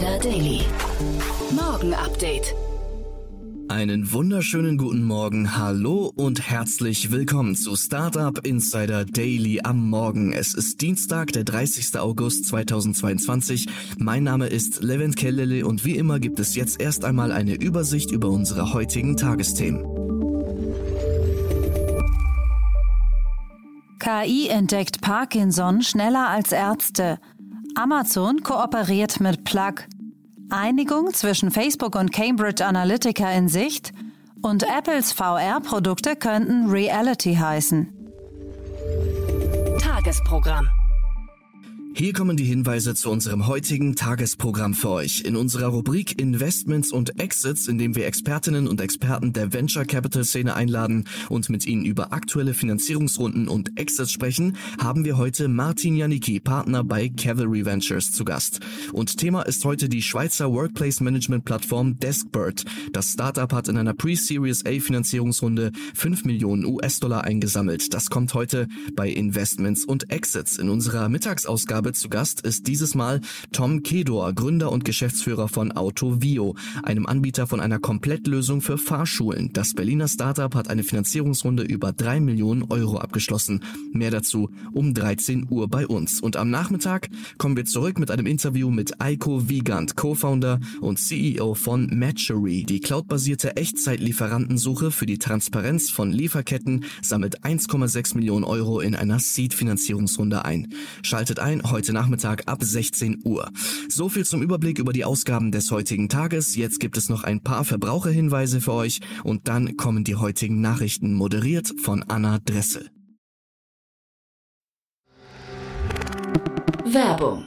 Insider Daily. Morgen Update. Einen wunderschönen guten Morgen, hallo und herzlich willkommen zu Startup Insider Daily am Morgen. Es ist Dienstag, der 30. August 2022. Mein Name ist Levent Kellele und wie immer gibt es jetzt erst einmal eine Übersicht über unsere heutigen Tagesthemen. KI entdeckt Parkinson schneller als Ärzte. Amazon kooperiert mit Plug. Einigung zwischen Facebook und Cambridge Analytica in Sicht und Apples VR-Produkte könnten Reality heißen. Tagesprogramm. Hier kommen die Hinweise zu unserem heutigen Tagesprogramm für euch. In unserer Rubrik Investments und Exits, in dem wir Expertinnen und Experten der Venture Capital Szene einladen und mit ihnen über aktuelle Finanzierungsrunden und Exits sprechen, haben wir heute Martin Janicki, Partner bei Cavalry Ventures, zu Gast. Und Thema ist heute die Schweizer Workplace Management Plattform Deskbird. Das Startup hat in einer Pre-Series A Finanzierungsrunde 5 Millionen US-Dollar eingesammelt. Das kommt heute bei Investments und Exits. In unserer Mittagsausgabe zu Gast ist dieses Mal Tom Kedor, Gründer und Geschäftsführer von AutoVio, einem Anbieter von einer Komplettlösung für Fahrschulen. Das Berliner Startup hat eine Finanzierungsrunde über drei Millionen Euro abgeschlossen. Mehr dazu um 13 Uhr bei uns. Und am Nachmittag kommen wir zurück mit einem Interview mit Eiko Wiegand, Co-Founder und CEO von Matchery. Die cloudbasierte Echtzeitlieferantensuche für die Transparenz von Lieferketten sammelt 1,6 Millionen Euro in einer Seed-Finanzierungsrunde ein. Schaltet ein heute Nachmittag ab 16 Uhr. So viel zum Überblick über die Ausgaben des heutigen Tages. Jetzt gibt es noch ein paar Verbraucherhinweise für euch und dann kommen die heutigen Nachrichten moderiert von Anna Dressel. Werbung.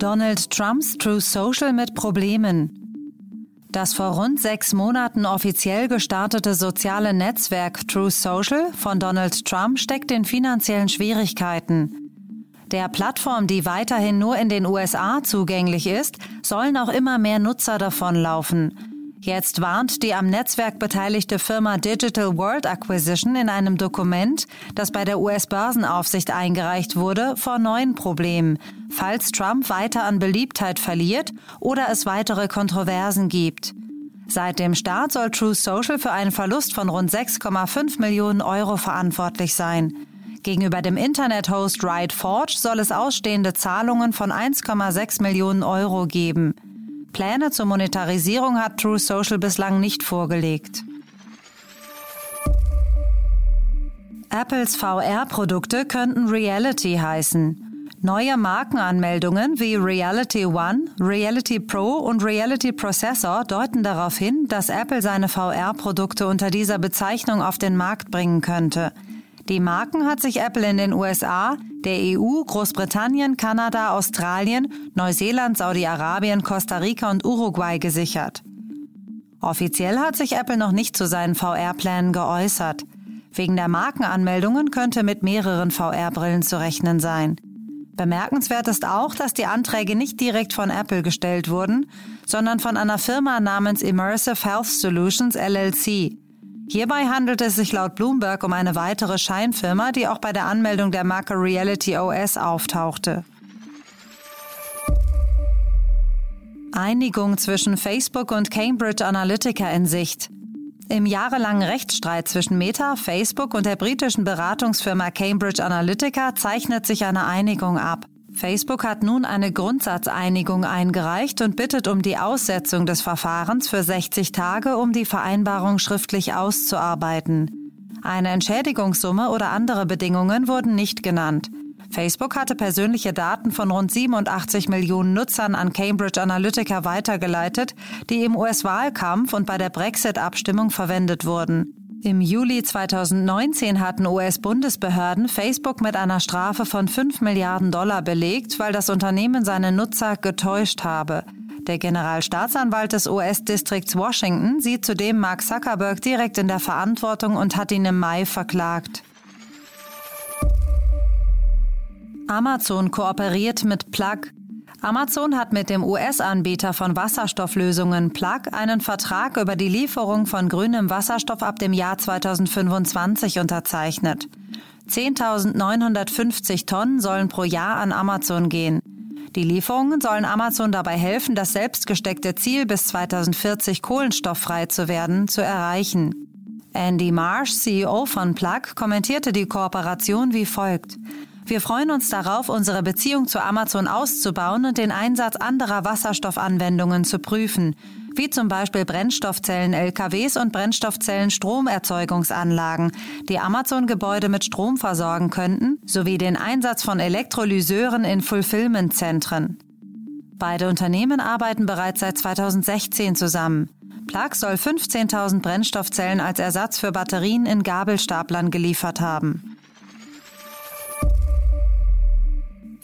Donald Trumps True Social mit Problemen. Das vor rund sechs Monaten offiziell gestartete soziale Netzwerk True Social von Donald Trump steckt in finanziellen Schwierigkeiten. Der Plattform, die weiterhin nur in den USA zugänglich ist, sollen auch immer mehr Nutzer davonlaufen. Jetzt warnt die am Netzwerk beteiligte Firma Digital World Acquisition in einem Dokument, das bei der US-Börsenaufsicht eingereicht wurde, vor neuen Problemen, falls Trump weiter an Beliebtheit verliert oder es weitere Kontroversen gibt. Seit dem Start soll True Social für einen Verlust von rund 6,5 Millionen Euro verantwortlich sein. Gegenüber dem Internet-Host RideForge soll es ausstehende Zahlungen von 1,6 Millionen Euro geben. Pläne zur Monetarisierung hat True Social bislang nicht vorgelegt. Apples VR-Produkte könnten Reality heißen. Neue Markenanmeldungen wie Reality One, Reality Pro und Reality Processor deuten darauf hin, dass Apple seine VR-Produkte unter dieser Bezeichnung auf den Markt bringen könnte. Die Marken hat sich Apple in den USA, der EU, Großbritannien, Kanada, Australien, Neuseeland, Saudi-Arabien, Costa Rica und Uruguay gesichert. Offiziell hat sich Apple noch nicht zu seinen VR-Plänen geäußert. Wegen der Markenanmeldungen könnte mit mehreren VR-Brillen zu rechnen sein. Bemerkenswert ist auch, dass die Anträge nicht direkt von Apple gestellt wurden, sondern von einer Firma namens Immersive Health Solutions LLC. Hierbei handelt es sich laut Bloomberg um eine weitere Scheinfirma, die auch bei der Anmeldung der Marke Reality OS auftauchte. Einigung zwischen Facebook und Cambridge Analytica in Sicht. Im jahrelangen Rechtsstreit zwischen Meta, Facebook und der britischen Beratungsfirma Cambridge Analytica zeichnet sich eine Einigung ab. Facebook hat nun eine Grundsatzeinigung eingereicht und bittet um die Aussetzung des Verfahrens für 60 Tage, um die Vereinbarung schriftlich auszuarbeiten. Eine Entschädigungssumme oder andere Bedingungen wurden nicht genannt. Facebook hatte persönliche Daten von rund 87 Millionen Nutzern an Cambridge Analytica weitergeleitet, die im US-Wahlkampf und bei der Brexit-Abstimmung verwendet wurden. Im Juli 2019 hatten US-Bundesbehörden Facebook mit einer Strafe von 5 Milliarden Dollar belegt, weil das Unternehmen seine Nutzer getäuscht habe. Der Generalstaatsanwalt des US-Distrikts Washington sieht zudem Mark Zuckerberg direkt in der Verantwortung und hat ihn im Mai verklagt. Amazon kooperiert mit Plug. Amazon hat mit dem US-Anbieter von Wasserstofflösungen Plug einen Vertrag über die Lieferung von grünem Wasserstoff ab dem Jahr 2025 unterzeichnet. 10.950 Tonnen sollen pro Jahr an Amazon gehen. Die Lieferungen sollen Amazon dabei helfen, das selbstgesteckte Ziel, bis 2040 kohlenstofffrei zu werden, zu erreichen. Andy Marsh, CEO von Plug, kommentierte die Kooperation wie folgt. Wir freuen uns darauf, unsere Beziehung zu Amazon auszubauen und den Einsatz anderer Wasserstoffanwendungen zu prüfen, wie zum Beispiel Brennstoffzellen-LKWs und Brennstoffzellen-Stromerzeugungsanlagen, die Amazon-Gebäude mit Strom versorgen könnten, sowie den Einsatz von Elektrolyseuren in Fulfillment-Zentren. Beide Unternehmen arbeiten bereits seit 2016 zusammen. Plug soll 15.000 Brennstoffzellen als Ersatz für Batterien in Gabelstaplern geliefert haben.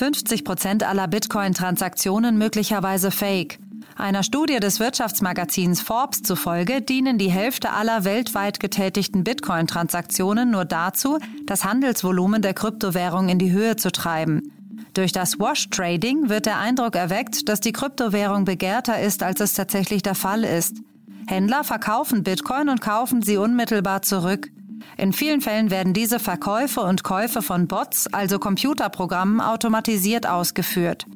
50 Prozent aller Bitcoin-Transaktionen möglicherweise fake. Einer Studie des Wirtschaftsmagazins Forbes zufolge dienen die Hälfte aller weltweit getätigten Bitcoin-Transaktionen nur dazu, das Handelsvolumen der Kryptowährung in die Höhe zu treiben. Durch das Wash-Trading wird der Eindruck erweckt, dass die Kryptowährung begehrter ist, als es tatsächlich der Fall ist. Händler verkaufen Bitcoin und kaufen sie unmittelbar zurück. In vielen Fällen werden diese Verkäufe und Käufe von Bots, also Computerprogrammen, automatisiert ausgeführt.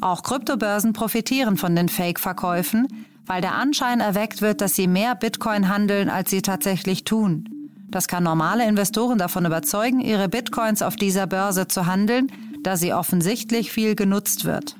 Auch Kryptobörsen profitieren von den Fake-Verkäufen, weil der Anschein erweckt wird, dass sie mehr Bitcoin handeln, als sie tatsächlich tun. Das kann normale Investoren davon überzeugen, ihre Bitcoins auf dieser Börse zu handeln, da sie offensichtlich viel genutzt wird.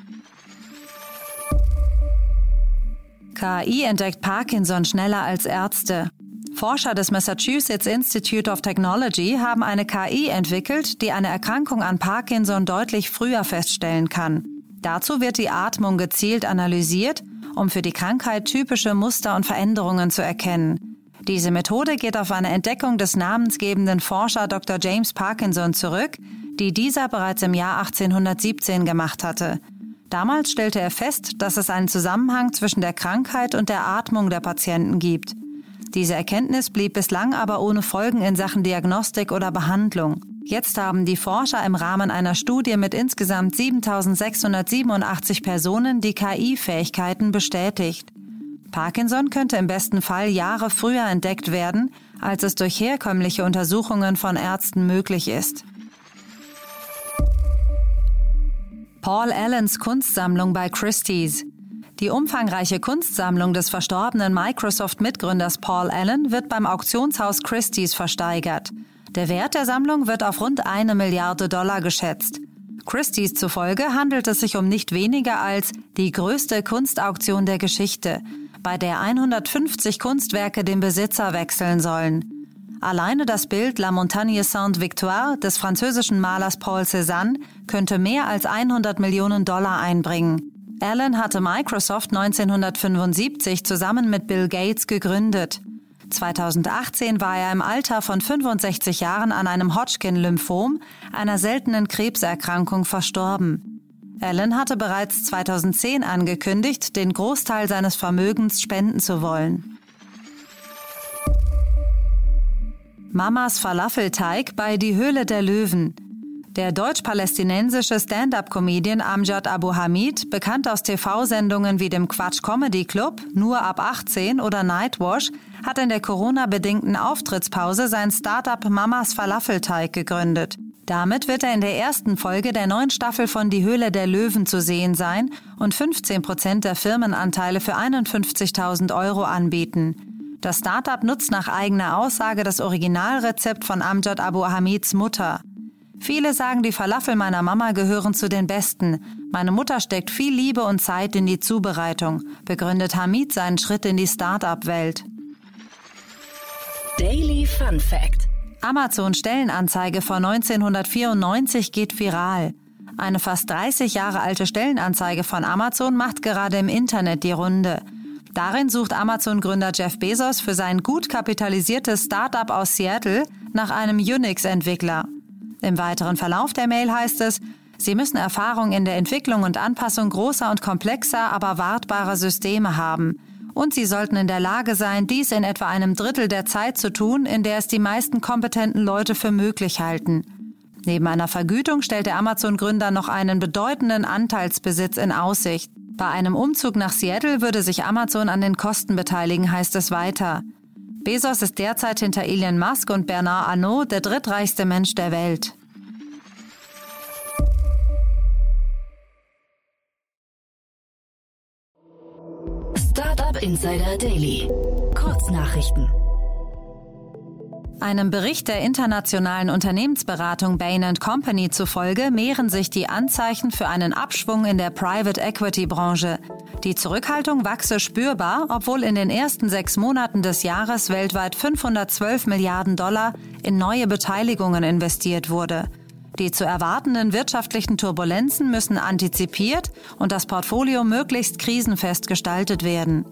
KI entdeckt Parkinson schneller als Ärzte. Forscher des Massachusetts Institute of Technology haben eine KI entwickelt, die eine Erkrankung an Parkinson deutlich früher feststellen kann. Dazu wird die Atmung gezielt analysiert, um für die Krankheit typische Muster und Veränderungen zu erkennen. Diese Methode geht auf eine Entdeckung des namensgebenden Forscher Dr. James Parkinson zurück, die dieser bereits im Jahr 1817 gemacht hatte. Damals stellte er fest, dass es einen Zusammenhang zwischen der Krankheit und der Atmung der Patienten gibt. Diese Erkenntnis blieb bislang aber ohne Folgen in Sachen Diagnostik oder Behandlung. Jetzt haben die Forscher im Rahmen einer Studie mit insgesamt 7687 Personen die KI-Fähigkeiten bestätigt. Parkinson könnte im besten Fall Jahre früher entdeckt werden, als es durch herkömmliche Untersuchungen von Ärzten möglich ist. Paul Allens Kunstsammlung bei Christie's. Die umfangreiche Kunstsammlung des verstorbenen Microsoft-Mitgründers Paul Allen wird beim Auktionshaus Christie's versteigert. Der Wert der Sammlung wird auf rund eine Milliarde Dollar geschätzt. Christie's zufolge handelt es sich um nicht weniger als die größte Kunstauktion der Geschichte, bei der 150 Kunstwerke den Besitzer wechseln sollen. Alleine das Bild La Montagne Sainte-Victoire des französischen Malers Paul Cézanne könnte mehr als 100 Millionen Dollar einbringen. Allen hatte Microsoft 1975 zusammen mit Bill Gates gegründet. 2018 war er im Alter von 65 Jahren an einem Hodgkin-Lymphom, einer seltenen Krebserkrankung, verstorben. Allen hatte bereits 2010 angekündigt, den Großteil seines Vermögens spenden zu wollen. Mamas Falafelteig bei Die Höhle der Löwen. Der deutsch-palästinensische Stand-up-Comedian Amjad Abu Hamid, bekannt aus TV-Sendungen wie dem Quatsch Comedy Club, Nur ab 18 oder Nightwash, hat in der Corona-bedingten Auftrittspause sein Start-up Mamas Falafelteig gegründet. Damit wird er in der ersten Folge der neuen Staffel von Die Höhle der Löwen zu sehen sein und 15 Prozent der Firmenanteile für 51.000 Euro anbieten. Das Startup nutzt nach eigener Aussage das Originalrezept von Amjad Abu Hamids Mutter. Viele sagen, die Falafel meiner Mama gehören zu den besten. Meine Mutter steckt viel Liebe und Zeit in die Zubereitung, begründet Hamid seinen Schritt in die Start-up-Welt. Daily Fun Fact: Amazon Stellenanzeige von 1994 geht viral. Eine fast 30 Jahre alte Stellenanzeige von Amazon macht gerade im Internet die Runde. Darin sucht Amazon-Gründer Jeff Bezos für sein gut kapitalisiertes Start-up aus Seattle nach einem Unix-Entwickler. Im weiteren Verlauf der Mail heißt es, Sie müssen Erfahrung in der Entwicklung und Anpassung großer und komplexer, aber wartbarer Systeme haben. Und Sie sollten in der Lage sein, dies in etwa einem Drittel der Zeit zu tun, in der es die meisten kompetenten Leute für möglich halten. Neben einer Vergütung stellt der Amazon-Gründer noch einen bedeutenden Anteilsbesitz in Aussicht. Bei einem Umzug nach Seattle würde sich Amazon an den Kosten beteiligen, heißt es weiter. Bezos ist derzeit hinter Elon Musk und Bernard Arnault der drittreichste Mensch der Welt. Startup Insider Daily. Kurznachrichten. Einem Bericht der internationalen Unternehmensberatung Bain Company zufolge mehren sich die Anzeichen für einen Abschwung in der Private Equity Branche. Die Zurückhaltung wachse spürbar, obwohl in den ersten sechs Monaten des Jahres weltweit 512 Milliarden Dollar in neue Beteiligungen investiert wurde. Die zu erwartenden wirtschaftlichen Turbulenzen müssen antizipiert und das Portfolio möglichst krisenfest gestaltet werden.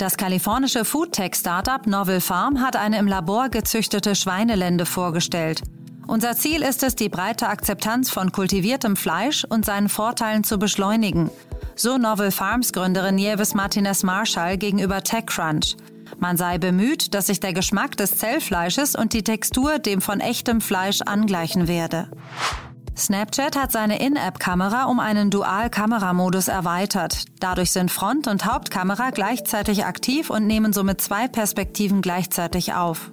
Das kalifornische Foodtech-Startup Novel Farm hat eine im Labor gezüchtete Schweinelende vorgestellt. Unser Ziel ist es, die breite Akzeptanz von kultiviertem Fleisch und seinen Vorteilen zu beschleunigen – so Novel Farms Gründerin Nieves Martinez Marshall gegenüber TechCrunch. Man sei bemüht, dass sich der Geschmack des Zellfleisches und die Textur dem von echtem Fleisch angleichen werde. Snapchat hat seine In-App-Kamera um einen Dual-Kameramodus erweitert. Dadurch sind Front- und Hauptkamera gleichzeitig aktiv und nehmen somit zwei Perspektiven gleichzeitig auf.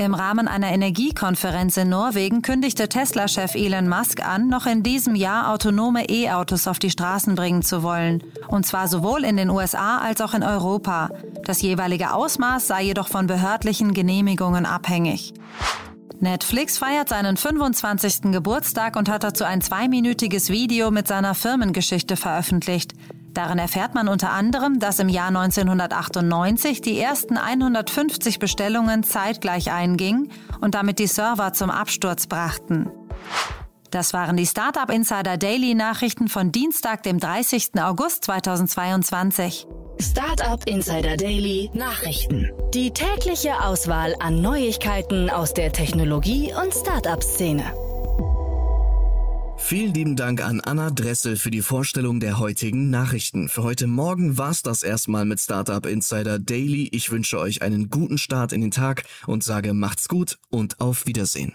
Im Rahmen einer Energiekonferenz in Norwegen kündigte Tesla-Chef Elon Musk an, noch in diesem Jahr autonome E-Autos auf die Straßen bringen zu wollen. Und zwar sowohl in den USA als auch in Europa. Das jeweilige Ausmaß sei jedoch von behördlichen Genehmigungen abhängig. Netflix feiert seinen 25. Geburtstag und hat dazu ein zweiminütiges Video mit seiner Firmengeschichte veröffentlicht. Darin erfährt man unter anderem, dass im Jahr 1998 die ersten 150 Bestellungen zeitgleich eingingen und damit die Server zum Absturz brachten. Das waren die Startup Insider Daily Nachrichten von Dienstag, dem 30. August 2022. Startup Insider Daily Nachrichten. Die tägliche Auswahl an Neuigkeiten aus der Technologie- und Startup-Szene. Vielen lieben Dank an Anna Dressel für die Vorstellung der heutigen Nachrichten. Für heute Morgen war's das erstmal mit Startup Insider Daily. Ich wünsche euch einen guten Start in den Tag und sage macht's gut und auf Wiedersehen.